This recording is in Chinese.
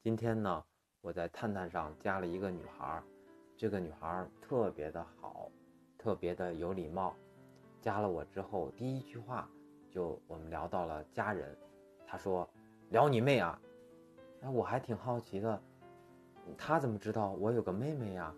今天呢，我在探探上加了一个女孩，这个女孩特别的好，特别的有礼貌。加了我之后，第一句话就我们聊到了家人。她说：“聊你妹啊！”哎，我还挺好奇的，她怎么知道我有个妹妹呀？